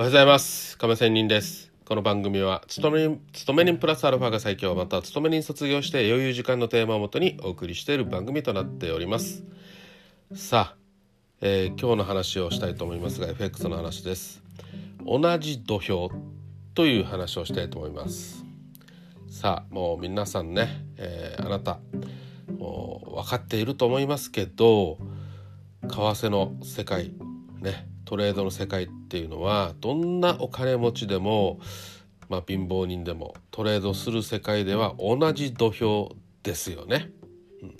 おはようございます。亀仙人です。この番組は勤め人勤め人プラスアルファが最強また勤め人卒業して余裕時間のテーマをもとにお送りしている番組となっております。さあ、えー今日の話をしたいと思いますが FX の話です。同じ土俵という話をしたいと思います。さあもう皆さんね、えーあなたもう分かっていると思いますけど為替の世界ねトレードの世界っていうのはどんなお金持ちでも、まあ、貧乏人でもトレードする世界では同じ土俵ですよね。うん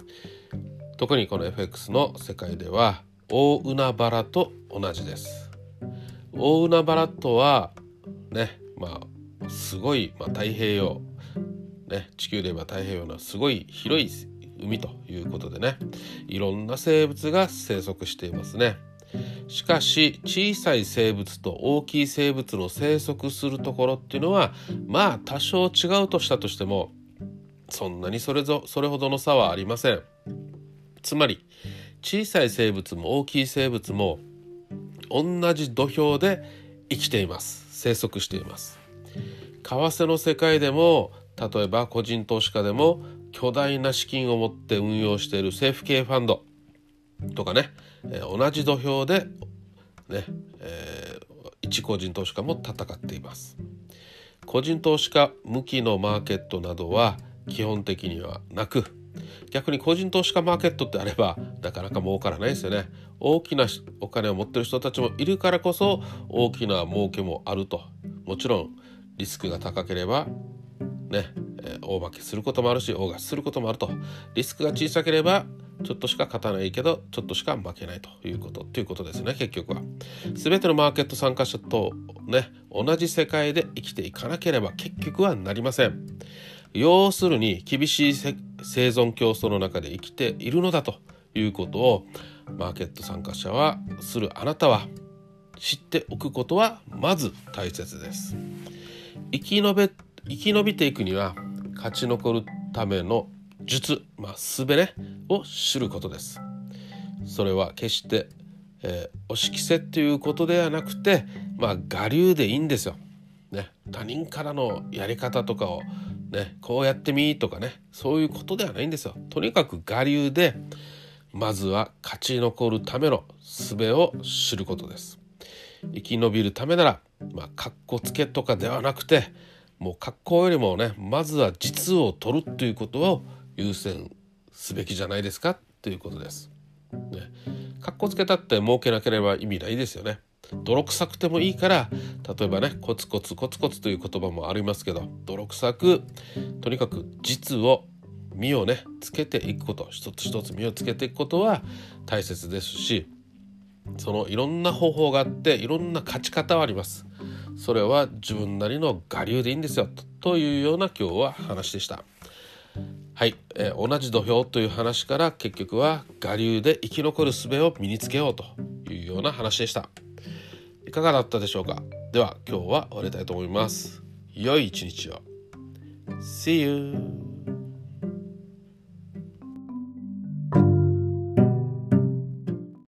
特にこの FX の世界では大海原と同じです。大海原とはねまあすごい、まあ、太平洋ね、地球で言えば太平洋のすごい広い海ということでねいろんな生物が生息していますねしかし小さい生物と大きい生物の生息するところっていうのはまあ多少違うとしたとしてもそんなにそれぞそれほどの差はありません。つまり小さい生物も大きい生物も同じ土俵で生きています。生息しています。為替の世界でも例えば個人投資家でも巨大な資金を持って運用している政府系ファンド。とかね、えー同じ土俵でね、えー一個人投資家も戦っています。個人投資家向きのマーケットなどは基本的にはなく逆に個人投資家マーケットってあればなかなか儲からないですよね。大きなお金を持ってる人たちもいるからこそ大きな儲けもあると。もちろんリスクが高ければね、え大負けすることもあるし大勝ちすることもあると。リスクが小さければちょっとしか勝たないけどちょっとしか負けないということということですね結局は。全てのマーケット参加者とね同じ世界で生きていかなければ結局はなりません。要するに厳しい生存競争の中で生きているのだということをマーケット参加者はするあなたは知っておくことはまず大切です。生き延べ生き延びていくには勝ち残るための術、まあ、術ねを知ることです。それは決して、えー、押し着せっていうことではなくてまあ我流でいいんですよ、ね、他人からのやり方とかをねこうやってみとかねそういうことではないんですよ。とにかく我流でまずは勝ち残るための術を知ることです。生き延びるためならまあかっこつけとかではなくてもう格好よりもねまずは実を取るということを優先すべきじゃないですかということです。ね、格好つけたって儲けなければ意味ないですよね。泥臭くてもいいから例えばねコツコツコツコツという言葉もありますけど泥臭くとにかく実を身をねつけていくこと一つ一つ身をつけていくことは大切ですしそのいろんな方法があっていろんな勝ち方はあります。それは自分なりの我流でいいんですよとというような今日は話でした。はい、えー同じ土俵という話から結局は我流で生き残る術を身につけようというような話でした。いかがだったでしょうか？では今日は終わりたいと思います。良い一日を。See you!